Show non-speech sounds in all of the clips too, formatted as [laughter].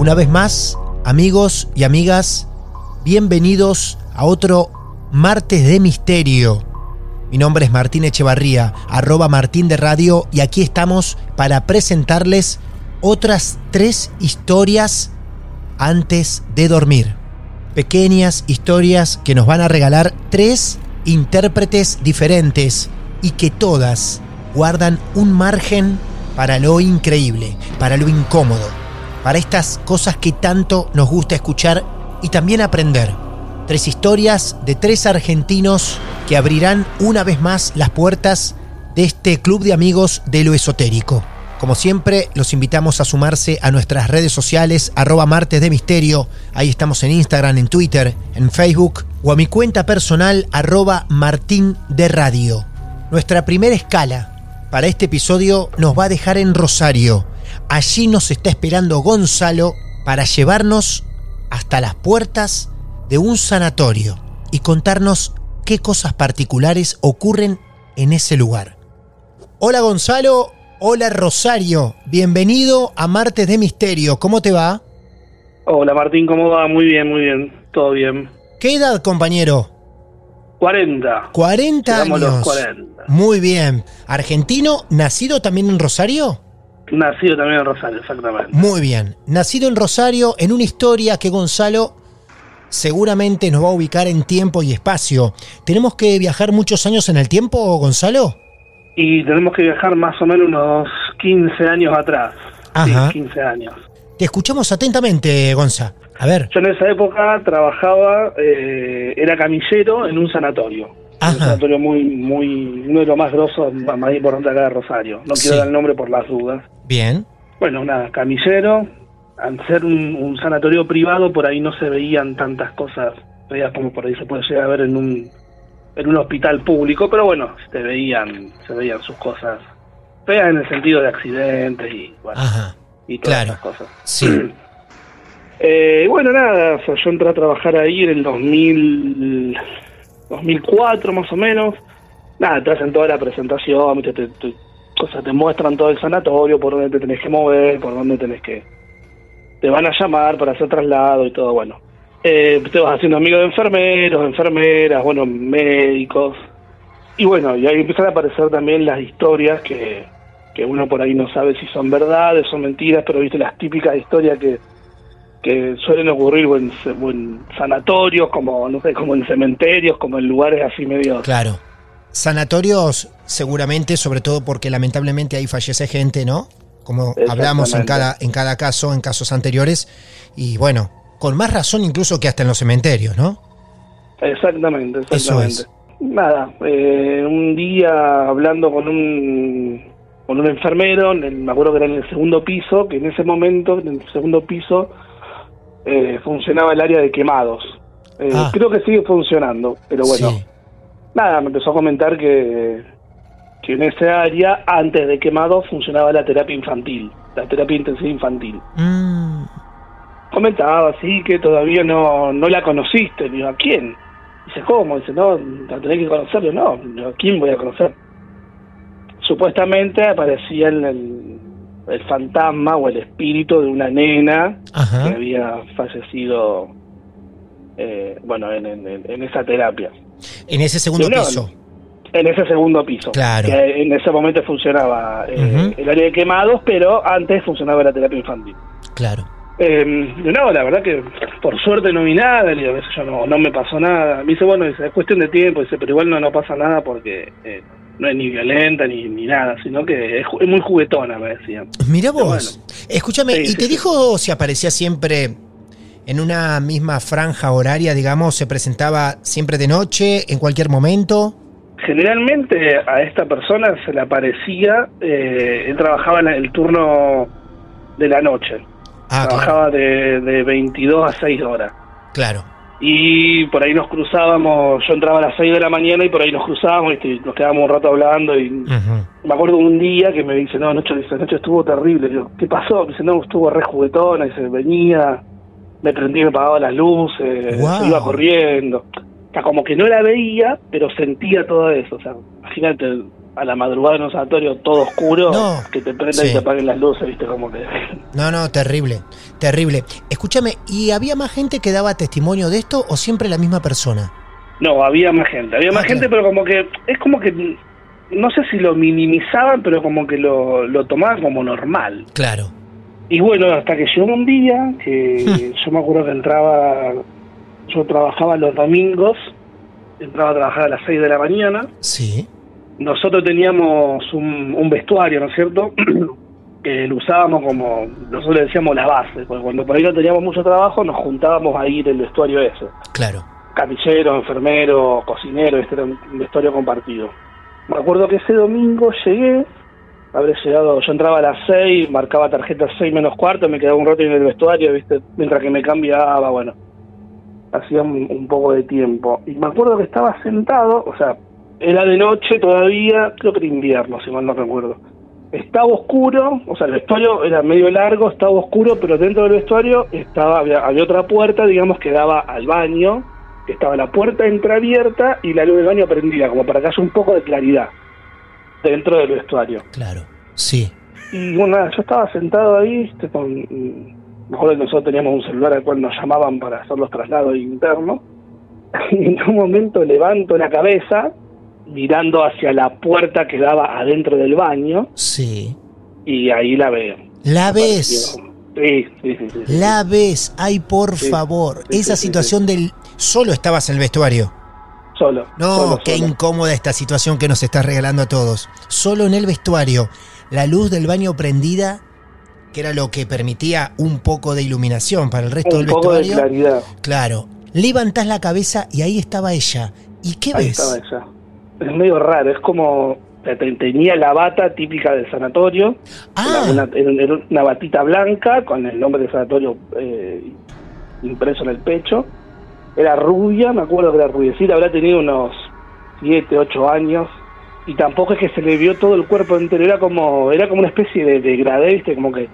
Una vez más, amigos y amigas, bienvenidos a otro martes de misterio. Mi nombre es Martín Echevarría, arroba Martín de Radio, y aquí estamos para presentarles otras tres historias antes de dormir. Pequeñas historias que nos van a regalar tres intérpretes diferentes y que todas guardan un margen para lo increíble, para lo incómodo para estas cosas que tanto nos gusta escuchar y también aprender. Tres historias de tres argentinos que abrirán una vez más las puertas de este club de amigos de lo esotérico. Como siempre, los invitamos a sumarse a nuestras redes sociales, arroba martes de misterio. Ahí estamos en Instagram, en Twitter, en Facebook o a mi cuenta personal, arroba martín de radio. Nuestra primera escala para este episodio nos va a dejar en Rosario, Allí nos está esperando Gonzalo para llevarnos hasta las puertas de un sanatorio y contarnos qué cosas particulares ocurren en ese lugar. Hola Gonzalo, hola Rosario, bienvenido a Martes de Misterio, ¿cómo te va? Hola Martín, ¿cómo va? Muy bien, muy bien, todo bien. ¿Qué edad, compañero? 40. 40 años. Los 40. Muy bien. ¿Argentino, nacido también en Rosario? Nacido también en Rosario, exactamente. Muy bien. Nacido en Rosario, en una historia que Gonzalo seguramente nos va a ubicar en tiempo y espacio. ¿Tenemos que viajar muchos años en el tiempo, Gonzalo? Y tenemos que viajar más o menos unos 15 años atrás. Ajá. Sí, 15 años. Te escuchamos atentamente, Gonza. A ver. Yo en esa época trabajaba, eh, era camillero en un sanatorio. Ajá. Un sanatorio muy, muy, uno de los más grosos, más importantes acá de Rosario. No Sí. quiero dar el nombre por las dudas. Bien. Bueno, nada, camillero. Al ser un, un sanatorio privado, por ahí no se veían tantas cosas feas como por ahí se puede llegar a ver en un, en un hospital público, pero bueno, se veían, se veían sus cosas feas en el sentido de accidentes y, bueno, Ajá. y todas claro. esas cosas. Sí. [clears throat] Eh, bueno, nada, o sea, yo entré a trabajar ahí en el 2000, 2004 más o menos. Nada, te hacen toda la presentación, te, te- o sea, te muestran todo el sanatorio, por dónde te tenés que mover, por dónde tenés que... Te van a llamar para hacer traslado y todo, bueno. Eh, te vas haciendo amigo de enfermeros, enfermeras, bueno, médicos. Y bueno, y ahí empiezan a aparecer también las historias que, que uno por ahí no sabe si son verdades, son mentiras, pero viste las típicas historias que, que suelen ocurrir o en, sanatorios, como no sé, como en cementerios, como en lugares así medio. Claro. Sanatorios, seguramente, sobre todo porque lamentablemente ahí fallece gente, ¿no? Como hablamos en cada, en cada caso, en casos anteriores. Y bueno, con más razón incluso que hasta en los cementerios, ¿no? Exactamente, Eso exactamente. es. Nada, eh, un día hablando con un con un enfermero, en el- me acuerdo que era en el segundo piso, que en ese momento, en el segundo piso, eh, funcionaba el área de quemados. Eh, Ah. Creo que sigue funcionando, pero bueno, Sí. Nada, me empezó a comentar que, que en ese área, antes de quemados, funcionaba la terapia infantil, la terapia intensiva infantil. Mm, comentaba así que todavía no, no la conociste. Digo, ¿a quién? Dice, ¿cómo? Dice, no, la tenés que conocerlo. No, ¿a quién voy a conocer? Supuestamente aparecía el, el, el fantasma o el espíritu de una nena que había fallecido, eh, bueno, en, en, en esa terapia. En ese segundo piso. En ese segundo piso. Claro. Que en ese momento funcionaba eh, el área de quemados, pero antes funcionaba la terapia infantil. Claro. Eh, no, la verdad que por suerte no vi nada, digo, yo, no, no me pasó nada. Me dice, bueno, dice, es cuestión de tiempo, dice, pero igual no, no pasa nada porque eh, no es ni violenta ni, ni nada, sino que es, muy juguetona, me decían. Mira vos. bueno. Escúchame, Sí, ¿y sí, te sí. dijo si aparecía siempre en una misma franja horaria, digamos, se presentaba siempre de noche, en cualquier momento? Generalmente a esta persona se le aparecía, eh, él trabajaba en el turno de la noche, Ah, claro. trabajaba de, de 22 a 6 horas. Claro. Y por ahí nos cruzábamos, yo entraba a las 6 de la mañana y por ahí nos cruzábamos y nos quedábamos un rato hablando y me acuerdo un día que me dice, no, anoche, anoche estuvo terrible. ¿qué pasó? Me dice, no, estuvo re juguetona. Dice, venía, me prendí, me apagaba las luces, se iba corriendo. O sea, como que no la veía, pero sentía todo eso. O sea, imagínate a la madrugada en un sanatorio todo oscuro, No. que te prendan Sí. y te apaguen las luces, viste, como que... No, no, terrible, terrible. Escúchame, ¿y había más gente que daba testimonio de esto o siempre la misma persona? No, había más gente, había Ah, más gente, pero como que, es como que, no sé si lo minimizaban, pero como que lo, lo tomaban como normal. Claro. Y bueno, hasta que llegó un día que yo me acuerdo que entraba, yo trabajaba los domingos, entraba a trabajar a las 6 de la mañana. Sí. Nosotros teníamos un, un vestuario, ¿no es cierto? [clears throat] que lo usábamos como, nosotros le decíamos la base, porque cuando por ahí no teníamos mucho trabajo nos juntábamos a ir el vestuario ese. Claro. Camillero, enfermero, cocinero, este era un vestuario compartido. Me acuerdo que ese domingo llegué, habré llegado, yo entraba a las 6, marcaba tarjeta 6 menos cuarto, me quedaba un rato en el vestuario, viste, mientras que me cambiaba, bueno, hacía un, poco de tiempo. Y me acuerdo que estaba sentado, o sea, era de noche todavía, creo que era invierno, si mal no recuerdo. Estaba oscuro, o sea, el vestuario era medio largo, estaba oscuro, pero dentro del vestuario estaba había, había otra puerta, digamos, que daba al baño, estaba la puerta entreabierta y la luz del baño prendida, como para que haya un poco de claridad dentro del vestuario. Claro. Sí. Y bueno, nada, yo estaba sentado ahí, este, con, me acuerdo que nosotros teníamos un celular al cual nos llamaban para hacer los traslados internos, [laughs] y en un momento levanto la cabeza, mirando hacia la puerta que daba adentro del baño, Sí. y ahí la veo. La ves. Sí, sí, sí. sí, sí. La ves. Ay, por Sí. favor. Esa situación del... Solo estabas en el vestuario. Solo. No, solo, qué solo. incómoda esta situación que nos estás regalando a todos. Solo en el vestuario, la luz del baño prendida, que era lo que permitía un poco de iluminación para el resto Un del poco de vestuario. claridad. Claro. Levantás la cabeza y ahí estaba ella. ¿Y qué Ahí ves? estaba ella. Es medio raro, es como te- te- tenía la bata típica del sanatorio, Ah, era, una, una batita blanca con el nombre del sanatorio eh, impreso en el pecho. Era rubia, me acuerdo que era rubiecita, habrá tenido unos 7, 8 años. Y tampoco es que se le vio todo el cuerpo entero, era como era como una especie de degradé, ¿viste? como que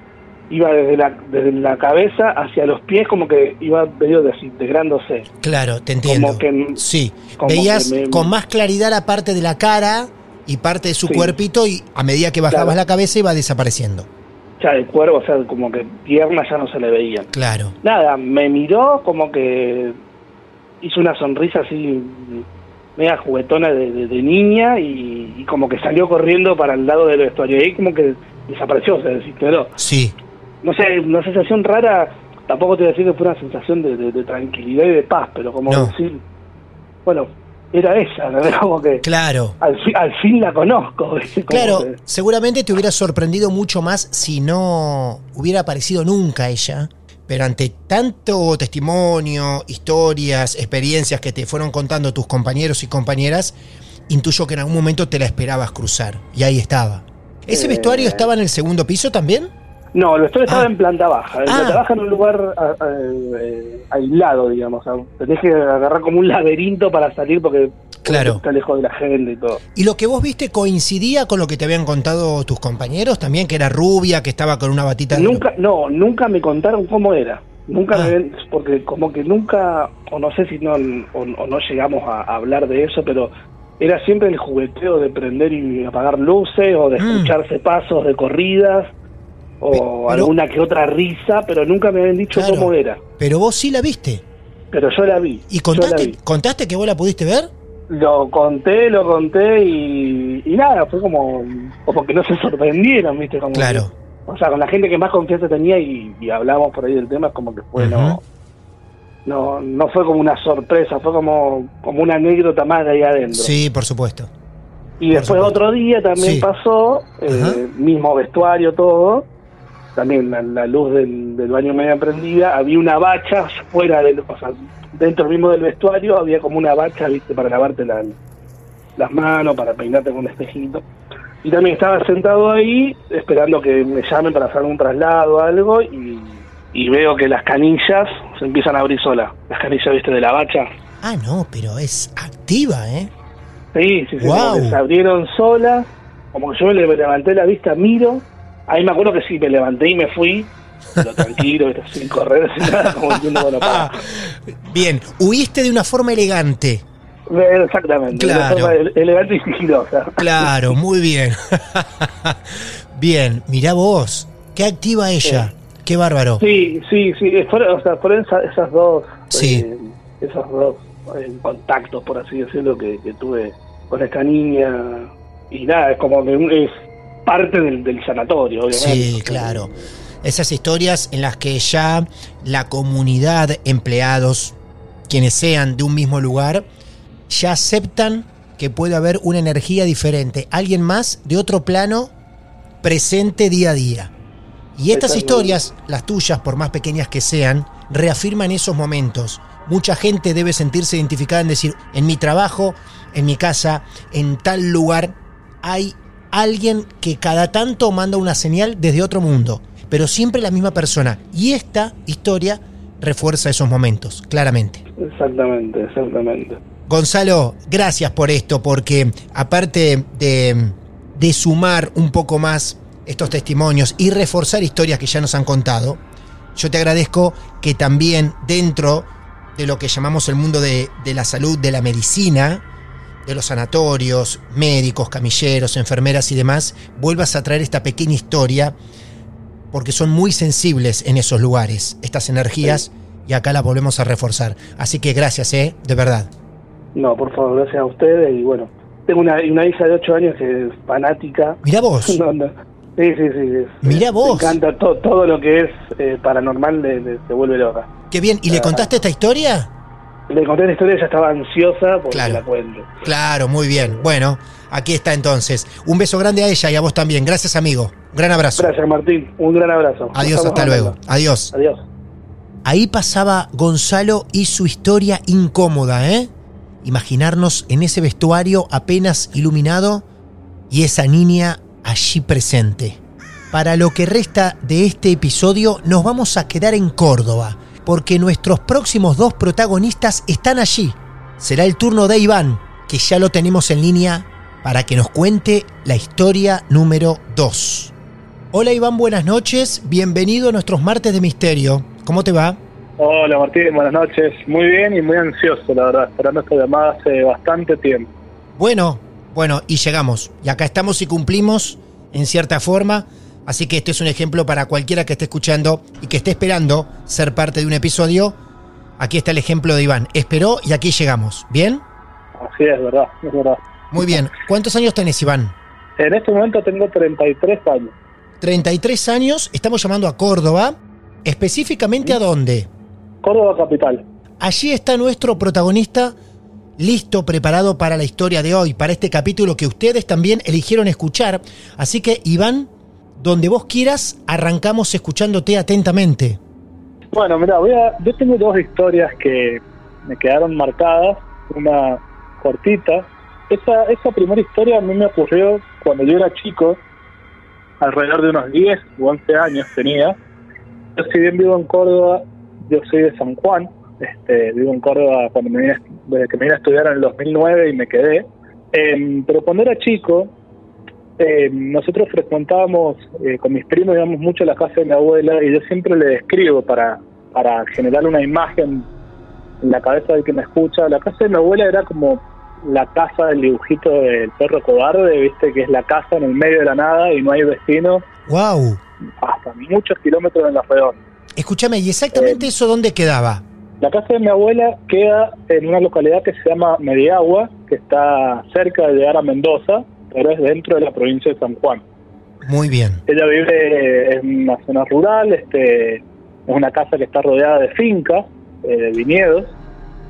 iba desde la, desde la cabeza hacia los pies, como que iba medio desintegrándose. claro, te entiendo. Como que Sí. como Veías que me- con más claridad la parte de la cara y parte de su Sí. cuerpito y a medida que bajabas Claro. la cabeza iba desapareciendo. ya el cuerpo, o sea, como que piernas ya no se le veían. Claro. Nada, me miró como que hizo una sonrisa así media juguetona de, de- de niña y, y como que salió corriendo para el lado del vestuario. Y ahí como que desapareció, se desintegró. Sí. No sé, una sensación rara, tampoco te voy a decir que fue una sensación de, de- tranquilidad y de paz, pero como No. decir, bueno, era ella, ¿no? [laughs] como que Claro. al, fi- al fin la conozco. [laughs] Claro, que- seguramente te hubiera sorprendido mucho más si no hubiera aparecido nunca ella. Pero ante tanto testimonio, historias, experiencias que te fueron contando tus compañeros y compañeras, intuyo que en algún momento te la esperabas cruzar. Y ahí estaba. ¿Ese Eh. vestuario estaba en el segundo piso también? No, el vestuario estaba Ah. en planta baja. En Ah. planta baja en un lugar a- a- eh, aislado, digamos. O sea, tenés que agarrar como un laberinto para salir porque Claro. está lejos de la gente y todo. ¿Y lo que vos viste coincidía con lo que te habían contado tus compañeros también? Que era rubia, que estaba con una batita... Nunca, no, nunca me contaron cómo era. Nunca Ah. me ven, porque como que nunca, o no sé si no, o, o no llegamos a, a hablar de eso, pero era siempre el jugueteo de prender y apagar luces, o de Mm. escucharse pasos de corridas, o pero- alguna que otra risa, pero nunca me habían dicho Claro. cómo era. Pero vos sí la viste. Pero yo la vi. ¿Y contaste, vi. contaste que vos la pudiste ver? Lo conté, lo conté y, y nada, fue como, como que no se sorprendieron, ¿viste? Como Claro. que- o sea, con la gente que más confianza tenía y, y hablamos por ahí del tema, es como que fue, no, no no fue como una sorpresa, fue como, como una anécdota más de ahí adentro. Sí, por supuesto. y por después supuesto. otro día también Sí. pasó, eh, mismo vestuario, todo, también la, la luz del, del baño media prendida, había una bacha fuera del, o sea, dentro mismo del vestuario había como una bacha, viste, para lavarte la- las manos, para peinarte con un espejito. Y también estaba sentado ahí esperando que me llamen para hacer un traslado o algo y, y veo que las canillas se empiezan a abrir solas. Las canillas, viste, de la bacha. Ah, no, pero es activa, ¿eh? Sí, sí, sí, se abrieron solas, como que yo me le- levanté la vista, miro, ahí me acuerdo que sí, me levanté y me fui, pero [laughs] tranquilo, sin correr, sin nada, como diciendo, bueno, para. [laughs] bien, huiste de una forma elegante. Exactamente, de Claro. forma ele- elegante y sigilosa. [laughs] Claro, muy bien. bien, mirá vos, qué activa ella, qué bárbaro. Sí, sí, sí, eh, fueron, o sea, fueron esa- esas dos, Sí. eh, esos dos eh, contactos, por así decirlo, que, que tuve con esta niña, y nada, es como que un- es parte del, del sanatorio, obviamente. Sí, claro. Esas historias en las que ya la comunidad, empleados, quienes sean de un mismo lugar, ya aceptan que puede haber una energía diferente, alguien más de otro plano presente día a día. Y estas historias, las tuyas, por más pequeñas que sean, reafirman esos momentos. Mucha gente debe sentirse identificada en decir, en mi trabajo, en mi casa, en tal lugar, hay alguien que cada tanto manda una señal desde otro mundo, pero siempre la misma persona. Y esta historia refuerza esos momentos, claramente. Exactamente, exactamente. Gonzalo, gracias por esto, porque aparte de, de sumar un poco más estos testimonios y reforzar historias que ya nos han contado, yo te agradezco que también dentro de lo que llamamos el mundo de, de la salud, de la medicina, de los sanatorios, médicos, camilleros, enfermeras y demás, vuelvas a traer esta pequeña historia, porque son muy sensibles en esos lugares, estas energías, y acá las volvemos a reforzar. Así que gracias, ¿eh? De verdad. No, por favor, gracias a ustedes y bueno, tengo una, una hija de 8 años que es fanática. Mira vos. [laughs] No, no. Sí, sí, sí. es- Mirá vos. encanta to- todo lo que es eh, paranormal, le, le- se vuelve loca. Qué bien. ¿Y le Ah. contaste esta historia? Le conté la historia, ella estaba ansiosa porque Claro. la cuento. Claro, muy bien. Bueno, aquí está entonces. Un beso grande a ella y a vos también. Gracias, amigo. Un gran abrazo. Gracias, Martín. Un gran abrazo. Adiós, hasta hablando. luego. Adiós. Adiós. Ahí pasaba Gonzalo y su historia incómoda, ¿eh? Imaginarnos en ese vestuario apenas iluminado y esa niña allí presente. Para lo que resta de este episodio nos vamos a quedar en Córdoba, porque nuestros próximos dos protagonistas están allí. Será el turno de Iván, que ya lo tenemos en línea, para que nos cuente la historia número 2. Hola Iván, buenas noches, bienvenido a nuestros martes de misterio. ¿Cómo te va? Hola Martín, buenas noches. Muy bien y muy ansioso, la verdad, esperando esta llamada hace bastante tiempo. Bueno, bueno, y llegamos. Y acá estamos y cumplimos en cierta forma. Así que este es un ejemplo para cualquiera que esté escuchando y que esté esperando ser parte de un episodio. Aquí está el ejemplo de Iván. Esperó y aquí llegamos. ¿Bien? Así es, verdad, es verdad. Muy bien. ¿Cuántos años tenés, Iván? En este momento tengo 33 años. 33 años. Estamos llamando a Córdoba. Específicamente a dónde? Córdoba Capital. Allí está nuestro protagonista listo, preparado para la historia de hoy, para este capítulo que ustedes también eligieron escuchar. Así que, Iván, donde vos quieras, arrancamos escuchándote atentamente. Bueno, mira, yo tengo dos historias que me quedaron marcadas. Una cortita. Esa, esa primera historia a mí me ocurrió cuando yo era chico, alrededor de unos 10 u 11 años tenía. Yo si bien vivo en Córdoba, yo soy de San Juan, este, vivo en Córdoba cuando me vine, desde que me vine a estudiar en el 2009 y me quedé. Em, pero cuando era chico, em, nosotros frecuentábamos eh, con mis primos, íbamos mucho a la casa de mi abuela y yo siempre le describo para, para generar una imagen en la cabeza del que me escucha, la casa de mi abuela era como la casa del dibujito del perro cobarde, viste que es la casa en el medio de la nada y no hay vecinos ¡Wow! hasta muchos kilómetros en la redonda. Escúchame, ¿y exactamente Eh, eso dónde quedaba? La casa de mi abuela queda en una localidad que se llama Mediagua, que está cerca de llegar a Mendoza, pero es dentro de la provincia de San Juan. Muy bien. Ella vive en una zona rural, este, es una casa que está rodeada de fincas, eh, de viñedos,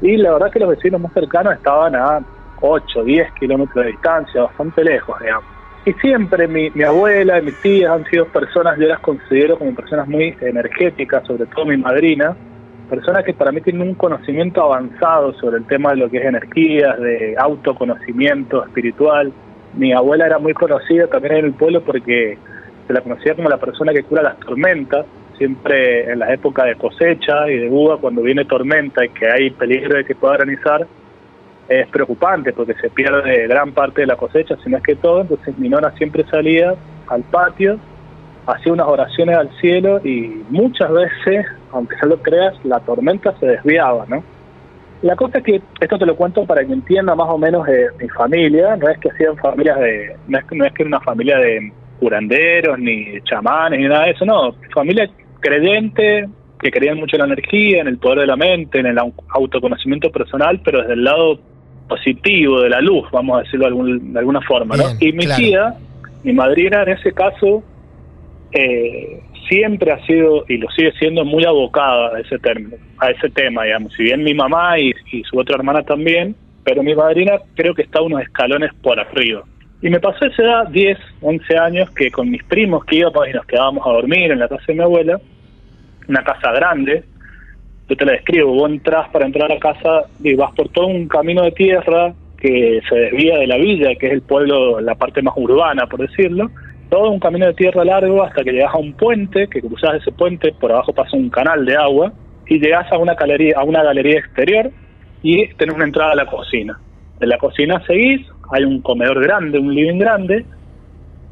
y la verdad que los vecinos más cercanos estaban a 8, 10 kilómetros de distancia, bastante lejos, digamos. Y siempre mi, mi abuela y mis tías han sido personas, yo las considero como personas muy energéticas, sobre todo mi madrina, personas que para mí tienen un conocimiento avanzado sobre el tema de lo que es energías, de autoconocimiento espiritual. Mi abuela era muy conocida también en el pueblo porque se la conocía como la persona que cura las tormentas, siempre en la época de cosecha y de uva, cuando viene tormenta y que hay peligro de que pueda granizar, es preocupante porque se pierde gran parte de la cosecha, si no es que todo, entonces mi nona siempre salía al patio, hacía unas oraciones al cielo y muchas veces, aunque no lo creas, la tormenta se desviaba, ¿no? La cosa es que, esto te lo cuento para que entienda más o menos de mi familia, no es que sean familias de, no es, que- no es que una familia de curanderos, ni chamanes, ni nada de eso, no, familia creyente, que creían mucho en la energía, en el poder de la mente, en el au- autoconocimiento personal, pero desde el lado positivo, de la luz, vamos a decirlo de, algún- de alguna forma, ¿no? Y mi claro. tía, mi madrina en ese caso, eh, siempre ha sido y lo sigue siendo muy abocada a ese término, a ese tema, digamos. Si bien mi mamá y, su otra hermana también, pero mi madrina creo que está unos escalones por arriba. Y me pasó esa edad, 10, 11 años, que con mis primos que íbamos y nos quedábamos a dormir en la casa de mi abuela, una casa grande, yo te la describo, vos entras para entrar a la casa y vas por todo un camino de tierra que se desvía de la villa, que es el pueblo, la parte más urbana, por decirlo, todo un camino de tierra largo hasta que llegas a un puente, que cruzas ese puente, por abajo pasa un canal de agua, y llegas a una galería, a una galería exterior y tenés una entrada a la cocina. De la cocina seguís, hay un comedor grande, un living grande,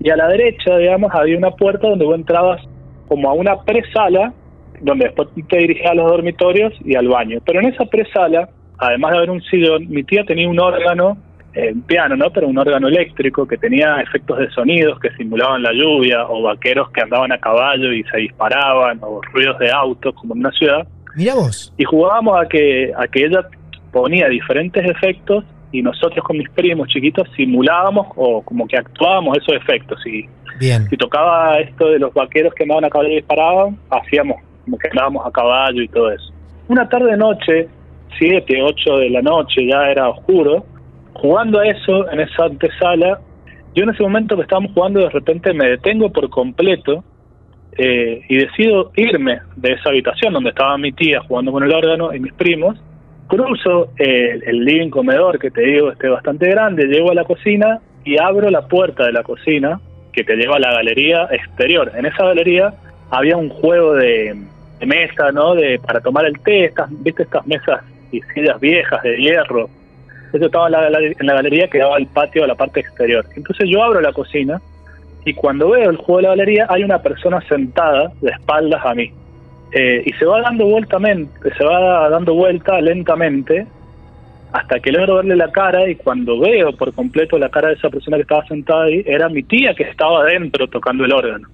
y a la derecha, digamos, había una puerta donde vos entrabas como a una presala, donde después te dirigías a los dormitorios y al baño. Pero en esa presala, además de haber un sillón, mi tía tenía un órgano, un piano, ¿no? Pero un órgano eléctrico que tenía efectos de sonidos que simulaban la lluvia, o vaqueros que andaban a caballo y se disparaban, o ruidos de autos, como en una ciudad Mira vos. y jugábamos a que a que ella ponía diferentes efectos y nosotros con mis primos chiquitos simulábamos o como que actuábamos esos efectos y Bien. si tocaba esto de los vaqueros que andaban a caballo y disparaban hacíamos como que andábamos a caballo y todo eso una tarde noche siete ocho de la noche ya era oscuro jugando a eso en esa antesala yo en ese momento que estábamos jugando de repente me detengo por completo eh, y decido irme de esa habitación donde estaba mi tía jugando con el órgano y mis primos. Cruzo eh, el living comedor que te digo este bastante grande, llego a la cocina y abro la puerta de la cocina que te lleva a la galería exterior. En esa galería había un juego de, de mesa, ¿no? De para tomar el té, estas, viste estas mesas y sillas viejas de hierro. Eso estaba en la, galería- en la galería que daba al patio a la parte exterior. Entonces yo abro la cocina y cuando veo el juego de la galería hay una persona sentada de espaldas a mí Eh, y se va dando vuelta se va dando vuelta lentamente hasta que logro verle la cara y cuando veo por completo la cara de esa persona que estaba sentada ahí era mi tía que estaba adentro tocando el órgano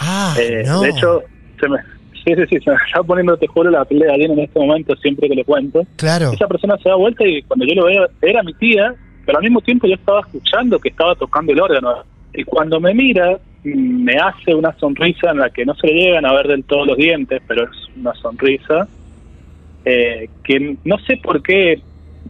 Ah, Eh, no. de hecho se me sí sí sí se me [laughs] está poniendo te juro la piel de gallina en este momento siempre que lo cuento claro. esa persona se da vuelta y cuando yo lo veo era mi tía, pero al mismo tiempo yo estaba escuchando que estaba tocando el órgano. Y cuando me mira, me hace una sonrisa en la que no se le llegan a ver del todo los dientes, pero es una sonrisa eh, que no sé por qué,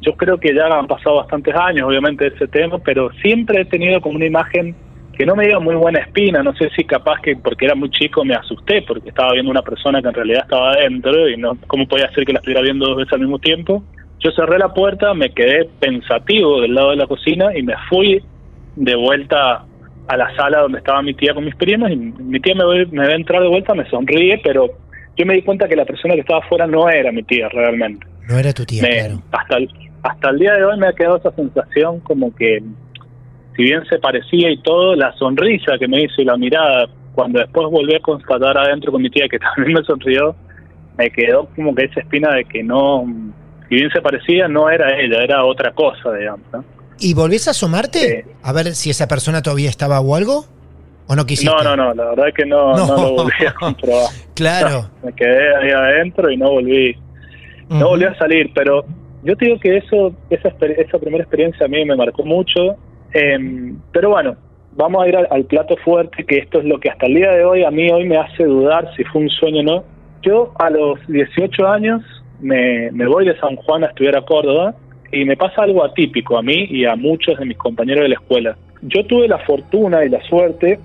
yo creo que ya han pasado bastantes años obviamente de ese tema, pero siempre he tenido como una imagen que no me dio muy buena espina, no sé si capaz que porque era muy chico me asusté porque estaba viendo una persona que en realidad estaba adentro y no cómo podía ser que la estuviera viendo dos veces al mismo tiempo. Yo cerré la puerta, me quedé pensativo del lado de la cocina y me fui de vuelta a la sala donde estaba mi tía con mis primos y mi tía me ve, me ve entrar de vuelta, me sonríe, pero yo me di cuenta que la persona que estaba afuera no era mi tía realmente. No era tu tía, Me- claro. hasta, el, hasta el día de hoy me ha quedado esa sensación como que, si bien se parecía y todo, la sonrisa que me hizo y la mirada, cuando después volví a constatar adentro con mi tía que [laughs] también me sonrió, me quedó como que esa espina de que no, si bien se parecía, no era ella, era otra cosa, digamos. ¿no? ¿Y volvés a asomarte? A ver si esa persona todavía estaba o algo. ¿O no quisiste? No, no, no, la verdad es que no, no. No. lo volví a [laughs] comprobar. Claro. Me quedé ahí adentro y no volví, no volví a salir, pero yo te digo que eso, esa, esa primera experiencia a mí me marcó mucho, Em, pero bueno, vamos a ir al, plato fuerte, que esto es lo que hasta el día de hoy a mí hoy me hace dudar si fue un sueño o no. Yo a los 18 años me, me voy de San Juan a estudiar a Córdoba y me pasa algo atípico a mí y a muchos de mis compañeros de la escuela. Yo tuve la fortuna y la suerte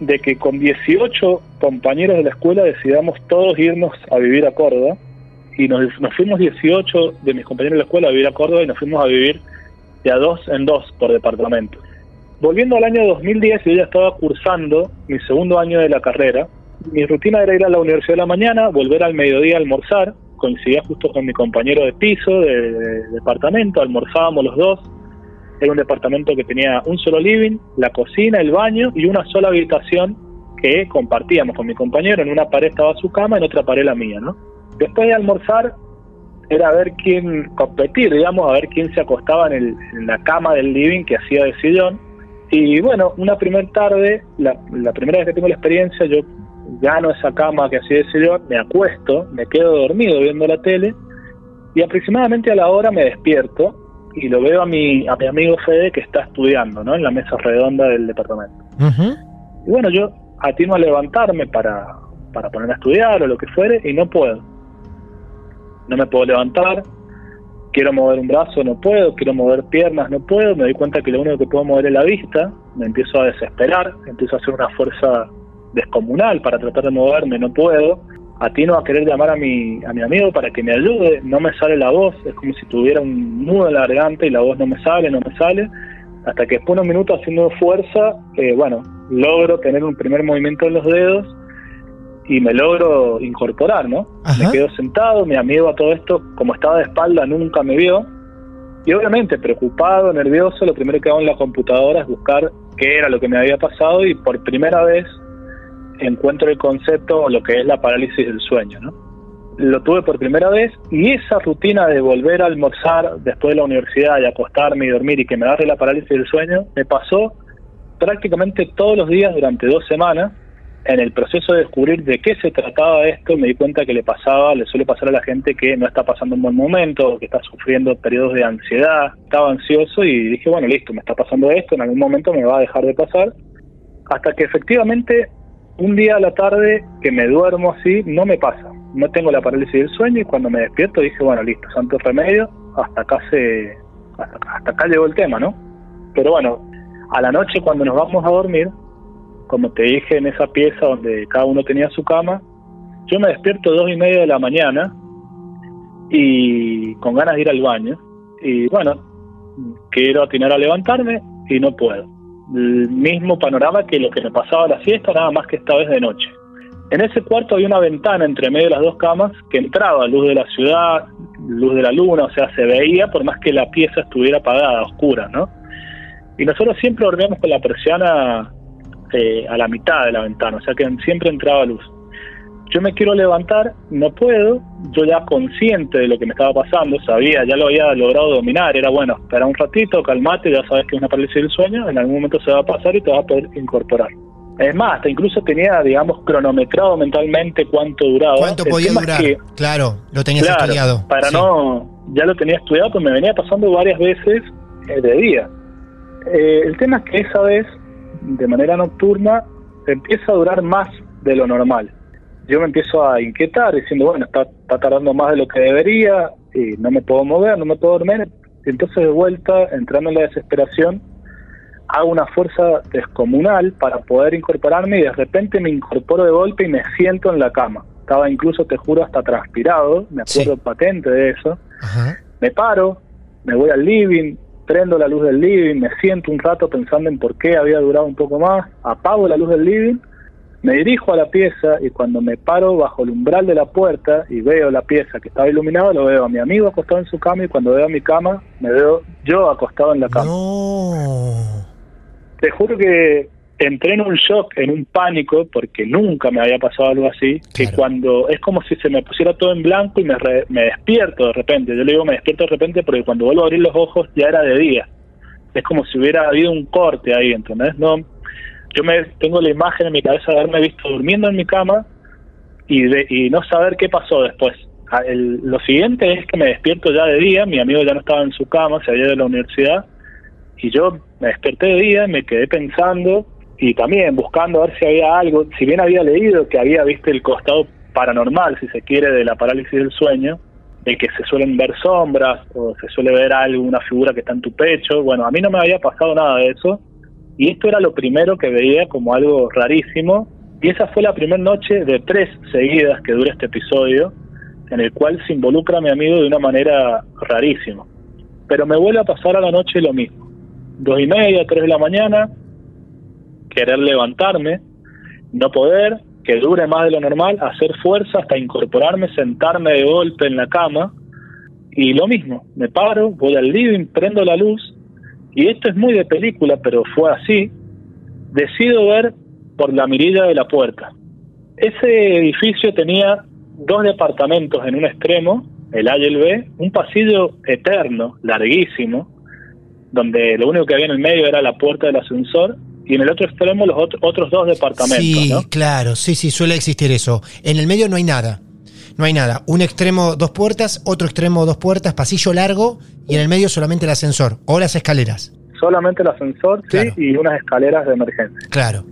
de que con 18 compañeros de la escuela decidamos todos irnos a vivir a Córdoba y nos, nos fuimos 18 de mis compañeros de la escuela a vivir a Córdoba y nos fuimos a vivir de a dos en dos por departamento. Volviendo al año 2010, yo ya estaba cursando mi segundo año de la carrera. Mi rutina era ir a la universidad de la mañana, volver al mediodía a almorzar, coincidía justo con mi compañero de piso, de, de departamento, almorzábamos los dos. Era un departamento que tenía un solo living, la cocina, el baño y una sola habitación que compartíamos con mi compañero. En una pared estaba su cama, en otra pared la mía, ¿no? Después de almorzar, era ver quién competir, digamos, a ver quién se acostaba en, el- en la cama del living que hacía de sillón. Y bueno, una primera tarde, la, la primera vez que tengo la experiencia, yo gano esa cama que hacía de sillón, me acuesto, me quedo dormido viendo la tele y aproximadamente a la hora me despierto y lo veo a mi, a mi amigo Fede que está estudiando, ¿no? En la mesa redonda del departamento. Y bueno, yo atino a levantarme para, para ponerme a estudiar o lo que fuere y no puedo. No me puedo levantar, quiero mover un brazo, no puedo, quiero mover piernas, no puedo, me doy cuenta que lo único que puedo mover es la vista, me empiezo a desesperar, empiezo a hacer una fuerza descomunal para tratar de moverme, no puedo, atino a querer llamar a mi, a mi amigo para que me ayude, no me sale la voz, es como si tuviera un nudo en la garganta y la voz no me sale, no me sale, hasta que después de unos minutos haciendo fuerza, eh, bueno, logro tener un primer movimiento en los dedos y me logro incorporar, ¿no? Ajá. Me quedo sentado, mi amigo a todo esto, como estaba de espalda, nunca me vio. Y obviamente, preocupado, nervioso, lo primero que hago en la computadora es buscar qué era lo que me había pasado y por primera vez encuentro el concepto o lo que es la parálisis del sueño, ¿no? Lo tuve por primera vez y esa rutina de volver a almorzar después de la universidad y acostarme y dormir y que me agarre la parálisis del sueño, me pasó prácticamente todos los días durante dos semanas. En el proceso de descubrir de qué se trataba esto, me di cuenta que le pasaba, le suele pasar a la gente que no está pasando un buen momento, que está sufriendo periodos de ansiedad, estaba ansioso y dije, bueno, listo, me está pasando esto, en algún momento me va a dejar de pasar. Hasta que efectivamente un día a la tarde que me duermo así, no me pasa. No tengo la parálisis del sueño y cuando me despierto dije, bueno, listo, santo remedio, hasta acá se hasta acá llegó el tema, ¿no? Pero bueno, a la noche cuando nos vamos a dormir, como te dije en esa pieza donde cada uno tenía su cama, yo me despierto dos y media de la mañana y con ganas de ir al baño y bueno, quiero atinar a levantarme y no puedo. El mismo panorama que lo que me pasaba la siesta, nada más que esta vez de noche. En ese cuarto había una ventana entre medio de las dos camas que entraba luz de la ciudad, luz de la luna, o sea, se veía por más que la pieza estuviera apagada, oscura, ¿no? Y nosotros siempre dormíamos con la persiana eh, a la mitad de la ventana, o sea que siempre entraba luz. Yo me quiero levantar, no puedo, yo ya consciente de lo que me estaba pasando, sabía, ya lo había logrado dominar, era bueno, espera un ratito, calmate, ya sabes que es una parálisis del sueño, en algún momento se va a pasar y te va a poder incorporar. Es más, hasta incluso tenía, digamos, cronometrado mentalmente cuánto duraba. ¿Cuánto podía es durar? que- Claro, lo tenías Claro, estudiado. Para Sí. no, ya lo tenía estudiado, pues me venía pasando varias veces eh, de día. Eh, el tema es que esa vez, de manera nocturna, empieza a durar más de lo normal. Yo me empiezo a inquietar diciendo, bueno, está, está tardando más de lo que debería, y no me puedo mover, no me puedo dormir. Entonces de vuelta, entrando en la desesperación, hago una fuerza descomunal para poder incorporarme y de repente me incorporo de golpe y me siento en la cama. Estaba incluso, te juro, hasta transpirado, me acuerdo Sí. patente de eso. Ajá. Me paro, me voy al living, prendo la luz del living, me siento un rato pensando en por qué había durado un poco más, apago la luz del living, me dirijo a la pieza y cuando me paro bajo el umbral de la puerta y veo la pieza que estaba iluminada, lo veo a mi amigo acostado en su cama y cuando veo mi cama, me veo yo acostado en la cama. No. Te juro que entré en un shock, en un pánico, porque nunca me había pasado algo así, que cuando es como si se me pusiera todo en blanco y me, re- me despierto de repente. Yo le digo me despierto de repente porque cuando vuelvo a abrir los ojos ya era de día. Es como si hubiera habido un corte ahí, ¿entendés? No, yo me tengo la imagen en mi cabeza de haberme visto durmiendo en mi cama y, de, y no saber qué pasó después. Ah, el- lo siguiente es que me despierto ya de día, mi amigo ya no estaba en su cama, se había ido de la universidad, y yo me desperté de día, me quedé pensando y también buscando a ver si había algo, si bien había leído que había visto el costado paranormal, si se quiere, de la parálisis del sueño, de que se suelen ver sombras o se suele ver algo, una figura que está en tu pecho, bueno, a mí no me había pasado nada de eso, y esto era lo primero que veía como algo rarísimo, y esa fue la primera noche de tres seguidas que dura este episodio, en el cual se involucra a mi amigo de una manera rarísima. Pero me vuelve a pasar a la noche lo mismo. Dos y media, tres de la mañana, querer levantarme, no poder, que dure más de lo normal, hacer fuerza hasta incorporarme, sentarme de golpe en la cama, y lo mismo, me paro, voy al living, prendo la luz, y esto es muy de película, pero fue así, decido ver por la mirilla de la puerta. Ese edificio tenía dos departamentos en un extremo, el A y el B, un pasillo eterno, larguísimo, donde lo único que había en el medio era la puerta del ascensor, y en el otro extremo los ot- otros dos departamentos, Sí, ¿no? claro, sí, sí, suele existir eso. En el medio no hay nada. No hay nada. Un extremo, dos puertas, otro extremo, dos puertas, pasillo largo y en el medio solamente el ascensor o las escaleras. Solamente el ascensor, sí, y unas escaleras de emergencia. Claro.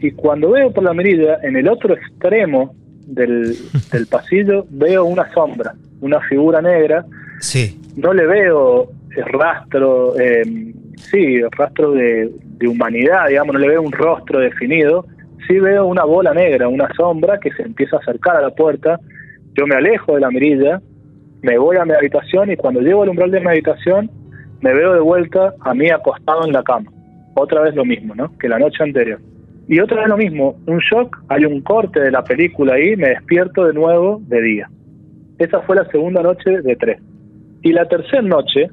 Y cuando veo por la mirilla, en el otro extremo del, [laughs] del pasillo, veo una sombra, una figura negra. Sí. No le veo el rastro, eh, sí, el rastro de, de humanidad, digamos, no le veo un rostro definido. Sí veo una bola negra, una sombra que se empieza a acercar a la puerta. Yo me alejo de la mirilla, me voy a mi habitación y cuando llego al umbral de mi habitación, me veo de vuelta a mí acostado en la cama. Otra vez lo mismo, ¿no? Que la noche anterior. Y otra vez lo mismo, un shock, hay un corte de la película ahí, me despierto de nuevo de día. Esa fue la segunda noche de tres. Y la tercera noche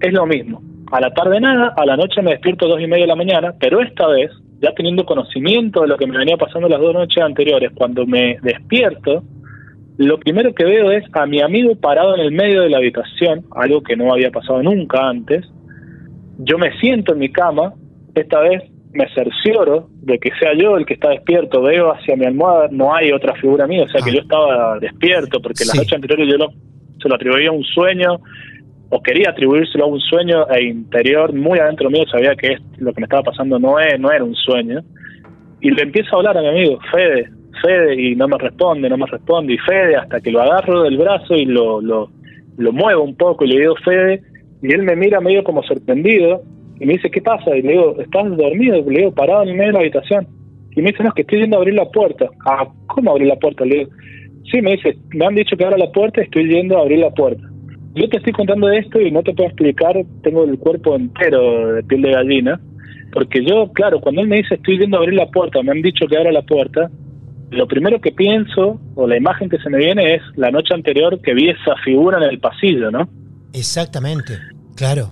es lo mismo. A la tarde nada, a la noche me despierto dos y media de la mañana, pero esta vez, ya teniendo conocimiento de lo que me venía pasando las dos noches anteriores, cuando me despierto, lo primero que veo es a mi amigo parado en el medio de la habitación, algo que no había pasado nunca antes. Yo me siento en mi cama, esta vez me cercioro de que sea yo el que está despierto, veo hacia mi almohada, no hay otra figura mía, o sea que Ah. yo estaba despierto, porque Sí. las noches anteriores yo lo, se lo atribuía a un sueño, o quería atribuírselo a un sueño e interior, muy adentro mío sabía que es, lo que me estaba pasando no, es, no era un sueño. Y le empiezo a hablar a mi amigo, Fede, Fede, y no me responde, no me responde, y Fede, hasta que lo agarro del brazo y lo, lo, lo muevo un poco y le digo, Fede, y él me mira medio como sorprendido, y me dice, ¿qué pasa? Y le digo, ¿estás dormido? Le digo, parado en medio de la habitación. Y me dice, no, es que estoy yendo a abrir la puerta. Ah, ¿cómo abrir la puerta? Le digo, sí, me dice, me han dicho que abra la puerta, estoy yendo a abrir la puerta. Yo te estoy contando esto y no te puedo explicar, tengo el cuerpo entero de piel de gallina, porque yo, claro, cuando él me dice estoy yendo a abrir la puerta, me han dicho que abra la puerta, lo primero que pienso, o la imagen que se me viene es la noche anterior que vi esa figura en el pasillo, ¿no? Exactamente. Claro.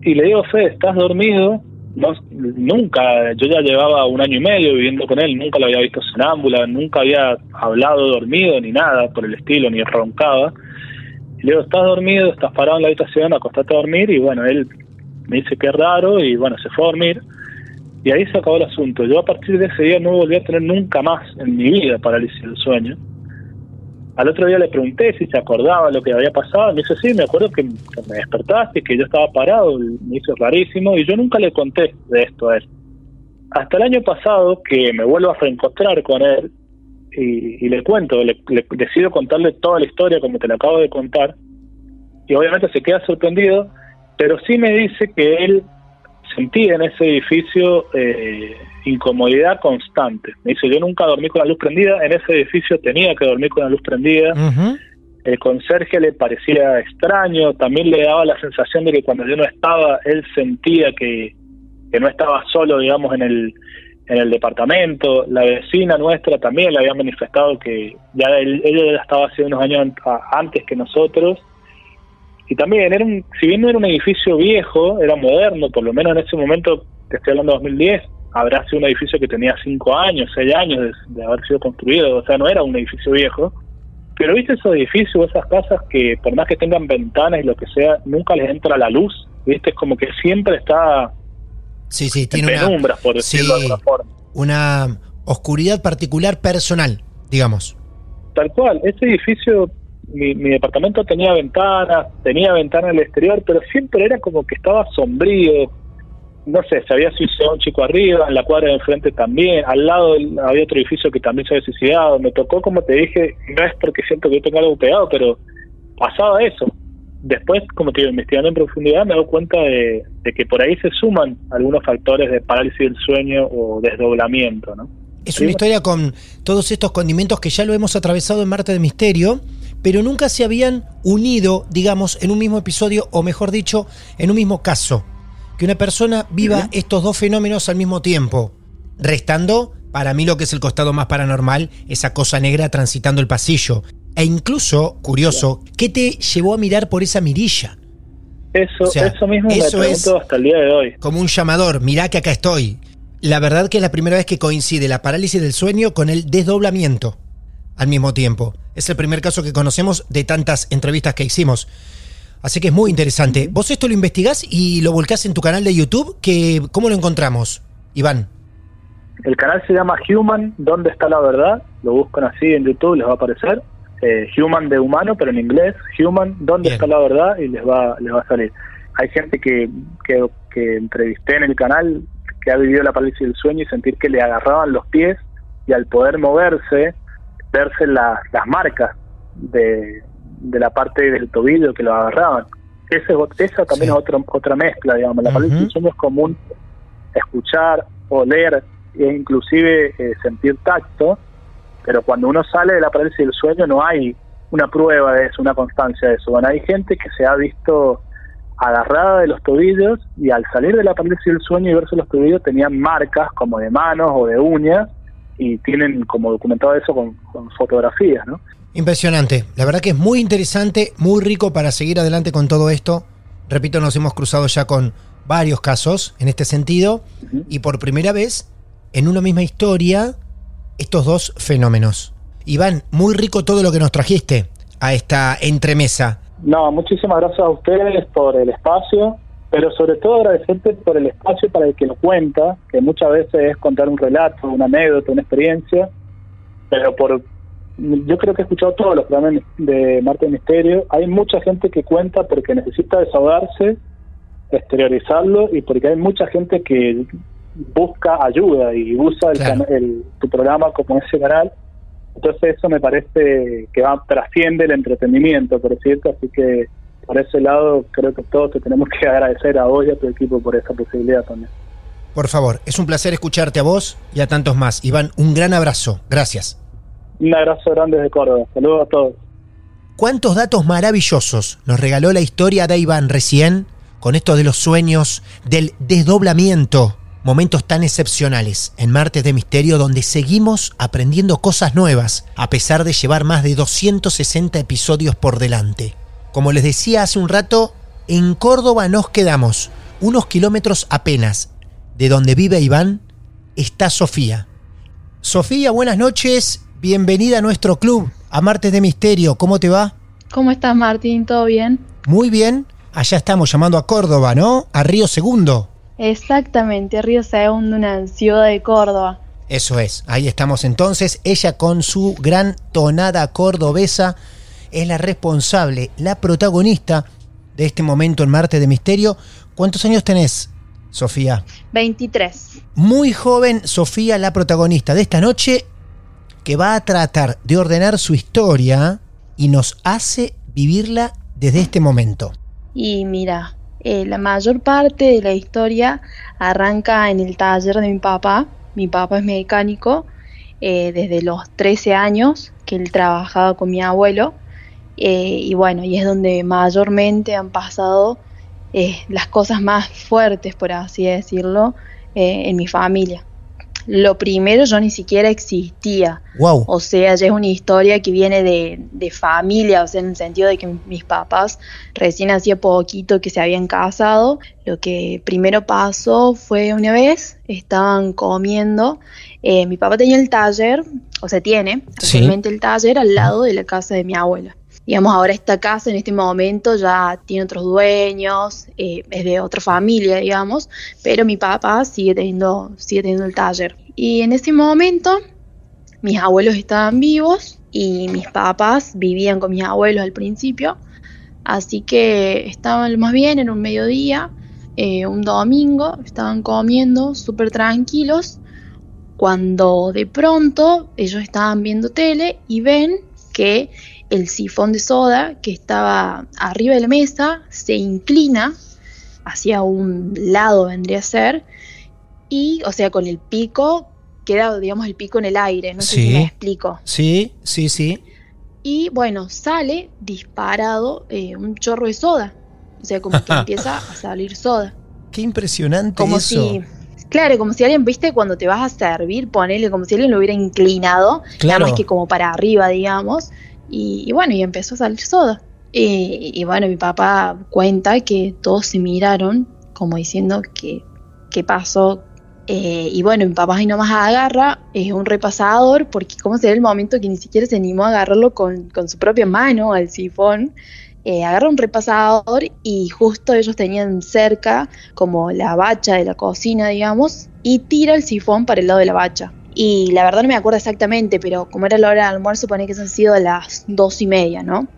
Y le digo, Fede, ¿estás dormido? No, nunca, yo ya llevaba un año y medio viviendo con él, nunca lo había visto sonámbula, nunca había hablado dormido ni nada por el estilo, ni roncaba. Y le digo, ¿estás dormido? ¿Estás parado en la habitación? Acostate a dormir. Y bueno, él me dice que es raro y bueno, se fue a dormir. Y ahí se acabó el asunto. Yo a partir de ese día no volví a tener nunca más en mi vida parálisis del sueño. Al otro día le pregunté si se acordaba lo que había pasado. Me dice, sí, me acuerdo que, que me despertaste, que yo estaba parado. Me hizo rarísimo. Y yo nunca le conté de esto a él. Hasta el año pasado que me vuelvo a reencontrar con él y, y le cuento, le, le decido contarle toda la historia como te la acabo de contar. Y obviamente se queda sorprendido, pero sí me dice que él sentía en ese edificio eh, incomodidad constante. Me dice, yo nunca dormí con la luz prendida, en ese edificio tenía que dormir con la luz prendida. Ujú. El conserje le parecía extraño, también le daba la sensación de que cuando yo no estaba, él sentía que, que no estaba solo, digamos, en el, en el departamento. La vecina nuestra también le había manifestado que ya ella ya estaba hace unos años antes que nosotros. Y también, era un, si bien no era un edificio viejo, era moderno, por lo menos en ese momento, te estoy hablando de 2010, habrá sido un edificio que tenía cinco años, seis años de, haber sido construido, o sea, no era un edificio viejo. Pero viste esos edificios, esas casas que por más que tengan ventanas y lo que sea, nunca les entra la luz, viste, como que siempre está sí, sí, tiene en penumbras, por decirlo de alguna forma. Una oscuridad particular personal, digamos. Tal cual, ese edificio, mi, mi departamento tenía ventanas, tenía ventanas al exterior, pero siempre era como que estaba sombrío, no sé, se había suicidado un chico arriba, en la cuadra de enfrente también, al lado había otro edificio que también se había suicidado, me tocó, como te dije, no es porque siento que yo tengo algo pegado, pero pasaba eso. Después, como te digo, investigando en profundidad, me doy cuenta de, que por ahí se suman algunos factores de parálisis del sueño o desdoblamiento, ¿no? Es una historia con todos estos condimentos que ya lo hemos atravesado en Marte de Misterio, pero nunca se habían unido, digamos, en un mismo episodio, o mejor dicho, en un mismo caso que una persona viva estos dos fenómenos al mismo tiempo, restando, para mí lo que es el costado más paranormal, esa cosa negra transitando el pasillo. E incluso, curioso, ¿qué te llevó a mirar por esa mirilla? Eso, eso mismo eso me es hasta el día de hoy. Como un llamador, mirá que acá estoy. La verdad que es la primera vez que coincide la parálisis del sueño con el desdoblamiento al mismo tiempo. Es el primer caso que conocemos de tantas entrevistas que hicimos. Así que es muy interesante. Vos esto lo investigás y lo volcás en tu canal de YouTube, que ¿cómo lo encontramos, Iván? El canal se llama Human, ¿Dónde está la verdad? Lo buscan así en YouTube, les va a aparecer. Eh, human de humano, pero en inglés. Human, ¿Dónde está la verdad? Y les va, les va a salir. Hay gente que, que, que entrevisté en el canal que ha vivido la parálisis del sueño y sentir que le agarraban los pies y al poder moverse, verse las marcas de, de la parte del tobillo que lo agarraban. Ese, esa también es otra, otra mezcla, digamos. La parálisis del sueño es común escuchar, oler e inclusive eh, sentir tacto, pero cuando uno sale de la parálisis del sueño no hay una prueba de eso, una constancia de eso. Bueno, hay gente que se ha visto agarrada de los tobillos y al salir de la parálisis del sueño y verse los tobillos tenían marcas como de manos o de uñas y tienen como documentado eso con, con fotografías, ¿no? Impresionante. La verdad que es muy interesante, muy rico para seguir adelante con todo esto. Repito, nos hemos cruzado ya con varios casos en este sentido y por primera vez en una misma historia estos dos fenómenos. Iván, muy rico todo lo que nos trajiste a esta entremesa. No, muchísimas gracias a ustedes por el espacio, pero sobre todo agradecerte por el espacio para el que lo cuenta, que muchas veces es contar un relato, una anécdota, una experiencia, pero por yo creo que he escuchado todos los programas de Marte Misterio. Hay mucha gente que cuenta porque necesita desahogarse, exteriorizarlo y porque hay mucha gente que busca ayuda y usa el, tu programa como ese canal. Entonces eso me parece que va trasciende el entretenimiento, por cierto, así que por ese lado creo que todos te tenemos que [laughs] agradecer a vos y a tu equipo por esa posibilidad también. Por favor, es un placer escucharte a vos y a tantos más. Iván, un gran abrazo. Gracias. Un abrazo grande de Córdoba. Saludos a todos. ¿Cuántos datos maravillosos nos regaló la historia de Iván recién con esto de los sueños, del desdoblamiento? Momentos tan excepcionales en Martes de Misterio donde seguimos aprendiendo cosas nuevas a pesar de llevar más de 260 episodios por delante. Como les decía hace un rato, en Córdoba nos quedamos, unos kilómetros apenas de donde vive Iván, está Sofía. Sofía, buenas noches bienvenida a nuestro club, a Martes de Misterio. ¿Cómo te va? ¿Cómo estás, Martín? ¿Todo bien? Muy bien. Allá estamos llamando a Córdoba, ¿no? A Río Segundo. Exactamente, Río Segundo, una ciudad de Córdoba. Eso es, ahí estamos entonces. Ella con su gran tonada cordobesa es la responsable, la protagonista de este momento en Marte de Misterio. ¿Cuántos años tenés, Sofía? 23. Muy joven, Sofía, la protagonista de esta noche que va a tratar de ordenar su historia y nos hace vivirla desde este momento. Y mira, eh, la mayor parte de la historia arranca en el taller de mi papá. Mi papá es mecánico eh, desde los 13 años que él trabajaba con mi abuelo. Eh, y bueno, y es donde mayormente han pasado las cosas más fuertes, por así decirlo, en mi familia. Lo primero yo ni siquiera existía. Wow. O sea, ya es una historia que viene de, de familia, o sea, en el sentido de que mis papás recién hacía poquito que se habían casado. Lo que primero pasó fue una vez, estaban comiendo, eh, mi papá tenía el taller, o sea, tiene Sí. actualmente el taller al lado de la casa de mi abuela. Digamos, ahora esta casa en este momento ya tiene otros dueños, eh, es de otra familia, digamos, pero mi papá sigue teniendo, sigue teniendo el taller. Y en ese momento mis abuelos estaban vivos y mis papás vivían con mis abuelos al principio, así que estaban más bien en un mediodía, eh, un domingo, estaban comiendo súper tranquilos, cuando de pronto ellos estaban viendo tele y ven que el sifón de soda que estaba arriba de la mesa se inclina hacia un lado vendría a ser y o sea con el pico queda digamos el pico en el aire no sé si me explico Sí, sí, sí. y bueno sale disparado eh, un chorro de soda o sea como que [laughs] empieza a salir soda Qué impresionante como eso. si claro como si alguien viste cuando te vas a servir ponele como si alguien lo hubiera inclinado Claro. nada más que como para arriba digamos y, y bueno y empezó a salir soda. Y, y bueno mi papá cuenta que todos se miraron como diciendo que qué pasó Eh, y bueno mi papá ahí nomás agarra eh, un repasador porque como será el momento que ni siquiera se animó a agarrarlo con, con su propia mano al sifón eh, agarra un repasador y justo ellos tenían cerca como la bacha de la cocina, digamos, y tira el sifón para el lado de la bacha. Y la verdad no me acuerdo exactamente, pero como era la hora del almuerzo, pone que han sido las dos y media, ¿no?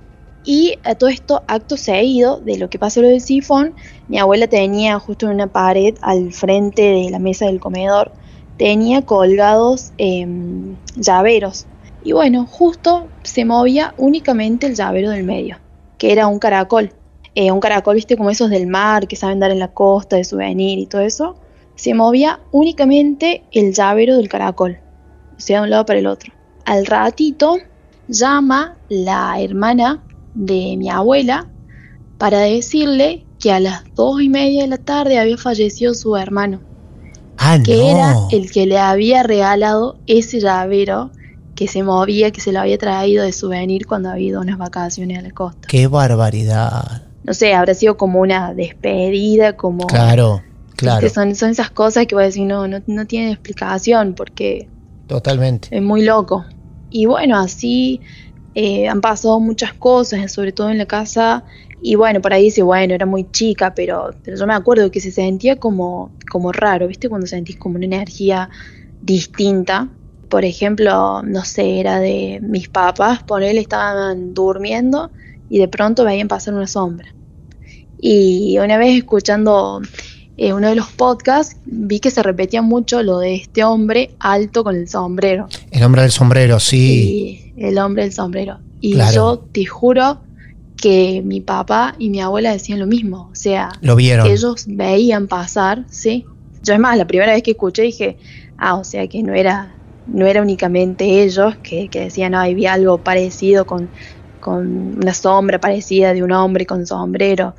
Y a todo esto, acto seguido de lo que pasó lo del sifón, mi abuela tenía justo en una pared al frente de la mesa del comedor, tenía colgados em, llaveros. Y bueno, justo se movía únicamente el llavero del medio que era un caracol. Eh, un caracol, viste, como esos del mar que saben dar en la costa de souvenir y todo eso. Se movía únicamente el llavero del caracol, o sea, de un lado para el otro. Al ratito llama la hermana de mi abuela para decirle que a las dos y media de la tarde había fallecido su hermano, Ah, que no. era el que le había regalado ese llavero que se movía, que se lo había traído de souvenir cuando había ido a unas vacaciones a la costa. Qué barbaridad. No sé, habrá sido como una despedida, como... Claro, claro. ¿viste? Son, son esas cosas que voy a decir, no, no, no tiene explicación porque Totalmente. es muy loco. Y bueno, así eh, han pasado muchas cosas, sobre todo en la casa. Y bueno, por ahí dice, bueno, era muy chica, pero, pero yo me acuerdo que se sentía como, como raro, ¿viste? Cuando sentís como una energía distinta. Por ejemplo, no sé, era de mis papás, ponele, estaban durmiendo y de pronto veían pasar una sombra. Y una vez escuchando eh, uno de los podcasts, vi que se repetía mucho lo de este hombre alto con el sombrero. El hombre del sombrero, sí. Y el hombre del sombrero. Y Claro. yo te juro que mi papá y mi abuela decían lo mismo. O sea, Lo vieron. ellos veían pasar, sí. Yo es más, la primera vez que escuché dije, ah, o sea que no era, no era únicamente ellos que, que decían, no, había algo parecido con, con una sombra parecida de un hombre con sombrero.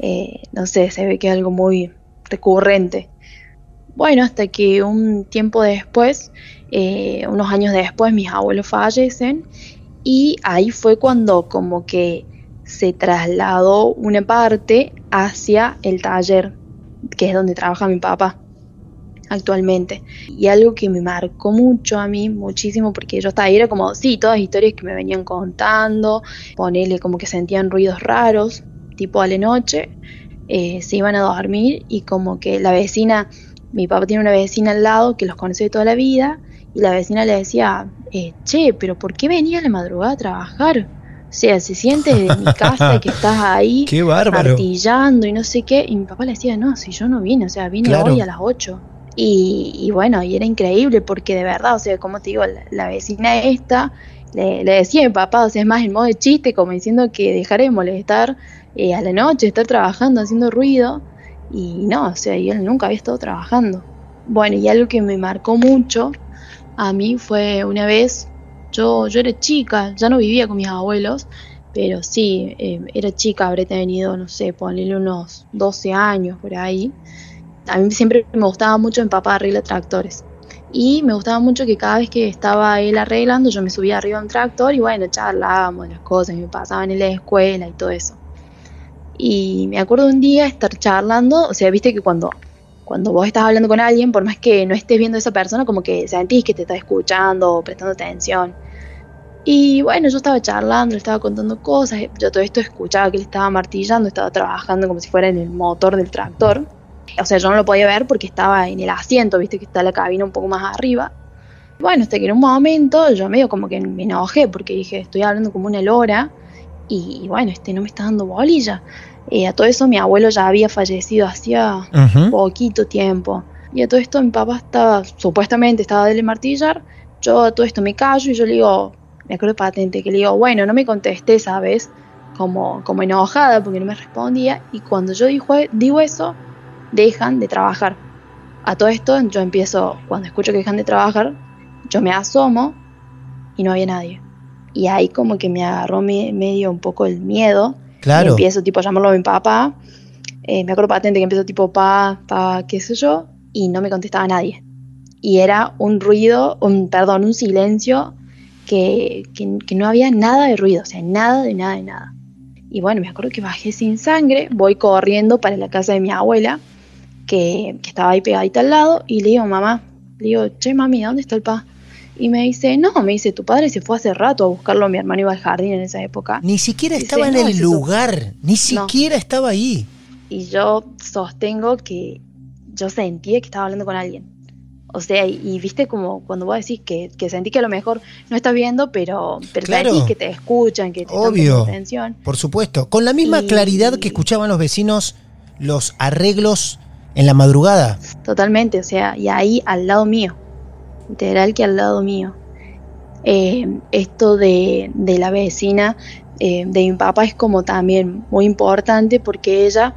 Eh, no sé, se ve que es algo muy recurrente. Bueno, hasta que un tiempo después, eh, unos años después, mis abuelos fallecen y ahí fue cuando como que se trasladó una parte hacia el taller, que es donde trabaja mi papá actualmente. Y algo que me marcó mucho a mí, muchísimo, porque yo estaba ahí, era como, sí, todas historias que me venían contando, ponele como que sentían ruidos raros, tipo a la noche, eh, se iban a dormir y como que la vecina, mi papá tiene una vecina al lado que los conoce de toda la vida, y la vecina le decía, eh, che, pero ¿por qué venía a la madrugada a trabajar? O sea, se siente de mi casa que [laughs] estás ahí Qué bárbaro. martillando y no sé qué. Y mi papá le decía, no, si yo no vine, o sea, vine Claro. hoy a las 8. Y, y bueno, y era increíble porque de verdad, o sea, como te digo, la, la vecina esta le, le decía a mi papá, o sea, es más en modo de chiste, como diciendo que dejara de molestar a la noche, estar trabajando, haciendo ruido. Y no, o sea, y él nunca había estado trabajando. Bueno, y algo que me marcó mucho a mí fue una vez, yo, yo era chica, ya no vivía con mis abuelos, pero sí, eh, era chica, habré tenido, no sé, ponerle unos 12 años por ahí. A mí siempre me gustaba mucho mi papá arregla tractores. Y me gustaba mucho que cada vez que estaba él arreglando, yo me subía arriba a un tractor y bueno, charlábamos de las cosas me pasaban en la escuela y todo eso. Y me acuerdo un día estar charlando, o sea, viste que cuando, cuando vos estás hablando con alguien, por más que no estés viendo a esa persona, como que sentís que te está escuchando o prestando atención. Y bueno, yo estaba charlando, le estaba contando cosas, yo todo esto escuchaba que él estaba martillando, estaba trabajando como si fuera en el motor del tractor. O sea, yo no lo podía ver porque estaba en el asiento, viste que está la cabina un poco más arriba. Bueno, hasta que en un momento yo medio como que me enojé porque dije, estoy hablando como una lora y, bueno, este no me está dando bolilla. Eh, a todo eso mi abuelo ya había fallecido hacía poquito tiempo. Y a todo esto mi papá estaba, supuestamente estaba de martillar. Yo a todo esto me callo y yo le digo, me acuerdo patente, que le digo, bueno, no me contesté, ¿sabes? Como, como enojada porque no me respondía. Y cuando yo digo, digo eso, dejan de trabajar. A todo esto yo empiezo, cuando escucho que dejan de trabajar, yo me asomo y no había nadie. Y ahí como que me agarró medio un poco el miedo. Claro. Y empiezo tipo a llamarlo a mi papá. Eh, me acuerdo patente que empiezo tipo pa, pa, qué sé yo, y no me contestaba nadie. Y era un ruido, un, perdón, un silencio que, que, no había nada de ruido, o sea, nada de nada de nada. Y bueno, me acuerdo que bajé sin sangre, voy corriendo para la casa de mi abuela que, estaba ahí pegadita al lado y le digo, mamá, le digo, che, mami, ¿dónde está el pa? Y me dice, no, me dice, tu padre se fue hace rato a buscarlo, mi hermano iba al jardín en esa época. Ni siquiera estaba en el lugar, ni siquiera estaba ahí. Y yo sostengo que yo sentía que estaba hablando con alguien. O sea, y, viste como cuando vos decís que, que, sentí que a lo mejor no estás viendo, pero, pero claro. que te escuchan, que te Obvio, atención. Por supuesto. Con la misma claridad que escuchaban los vecinos los arreglos en la madrugada. Totalmente, o sea, y ahí al lado mío, literal que al lado mío. Eh, esto de, la vecina eh, de mi papá es como también muy importante porque ella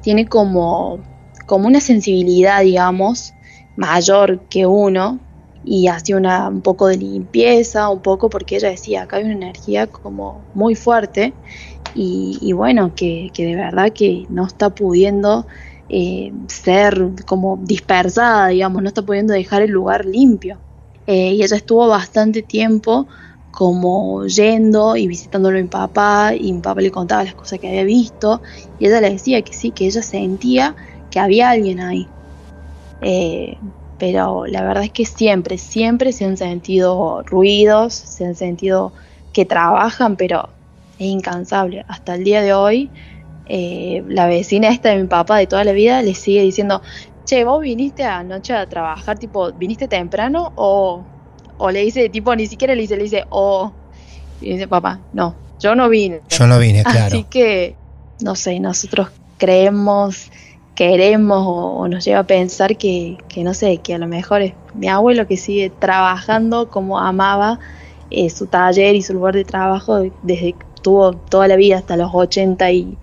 tiene como, como una sensibilidad, digamos, mayor que uno y hace una, un poco de limpieza, un poco porque ella decía, acá hay una energía como muy fuerte y, bueno, que, que de verdad que no está pudiendo eh, ser como dispersada, digamos, no está pudiendo dejar el lugar limpio. Eh, y ella estuvo bastante tiempo como yendo y visitándolo a mi papá y mi papá le contaba las cosas que había visto y ella le decía que sí, que ella sentía que había alguien ahí. Eh, pero la verdad es que siempre, siempre se han sentido ruidos, se han sentido que trabajan, pero es incansable. Hasta el día de hoy eh, la vecina esta de mi papá de toda la vida le sigue diciendo, che, vos viniste anoche a trabajar, tipo, ¿viniste temprano? O, o le dice, tipo, ni siquiera le dice, le dice, o, y dice, papá, no, yo no vine. Yo no vine, [laughs] claro. Así que, no sé, nosotros creemos, queremos o, nos lleva a pensar que, que, no sé, que a lo mejor es mi abuelo que sigue trabajando como amaba eh, su taller y su lugar de trabajo desde que tuvo toda la vida hasta los 80 y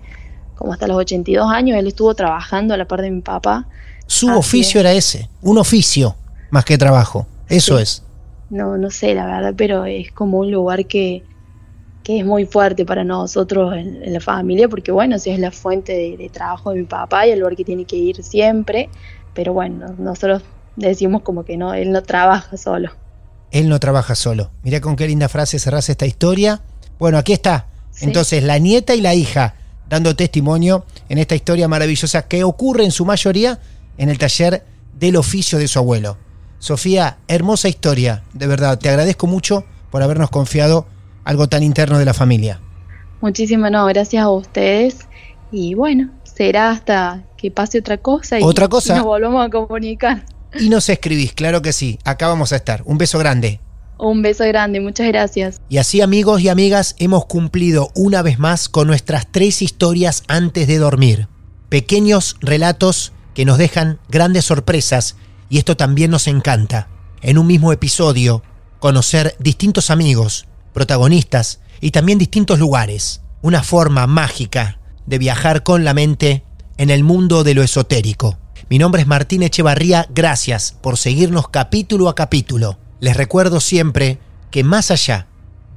como hasta los 82 años, él estuvo trabajando a la par de mi papá. Su oficio era ese, un oficio más que trabajo, eso es. No, no sé, la verdad, pero es como un lugar que, que es muy fuerte para nosotros en, la familia, porque bueno, si es la fuente de, trabajo de mi papá y el lugar que tiene que ir siempre, pero bueno, nosotros decimos como que no, él no trabaja solo. Él no trabaja solo. Mira con qué linda frase cerrás esta historia. Bueno, aquí está. Entonces, la nieta y la hija dando testimonio en esta historia maravillosa que ocurre en su mayoría en el taller del oficio de su abuelo. Sofía, hermosa historia, de verdad, te agradezco mucho por habernos confiado algo tan interno de la familia. Muchísimas no, gracias a ustedes y bueno, será hasta que pase otra cosa y otra cosa. nos volvamos a comunicar. Y nos escribís, claro que sí, acá vamos a estar. Un beso grande. Un beso grande, muchas gracias. Y así amigos y amigas hemos cumplido una vez más con nuestras tres historias antes de dormir. Pequeños relatos que nos dejan grandes sorpresas y esto también nos encanta. En un mismo episodio, conocer distintos amigos, protagonistas y también distintos lugares. Una forma mágica de viajar con la mente en el mundo de lo esotérico. Mi nombre es Martín Echevarría, gracias por seguirnos capítulo a capítulo les recuerdo siempre que más allá,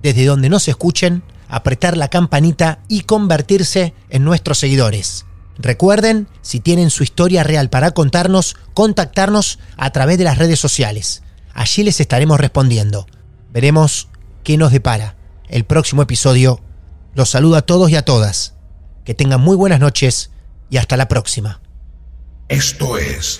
desde donde nos escuchen, apretar la campanita y convertirse en nuestros seguidores. Recuerden, si tienen su historia real para contarnos, contactarnos a través de las redes sociales. Allí les estaremos respondiendo. Veremos qué nos depara el próximo episodio. Los saludo a todos y a todas. Que tengan muy buenas noches y hasta la próxima. Esto es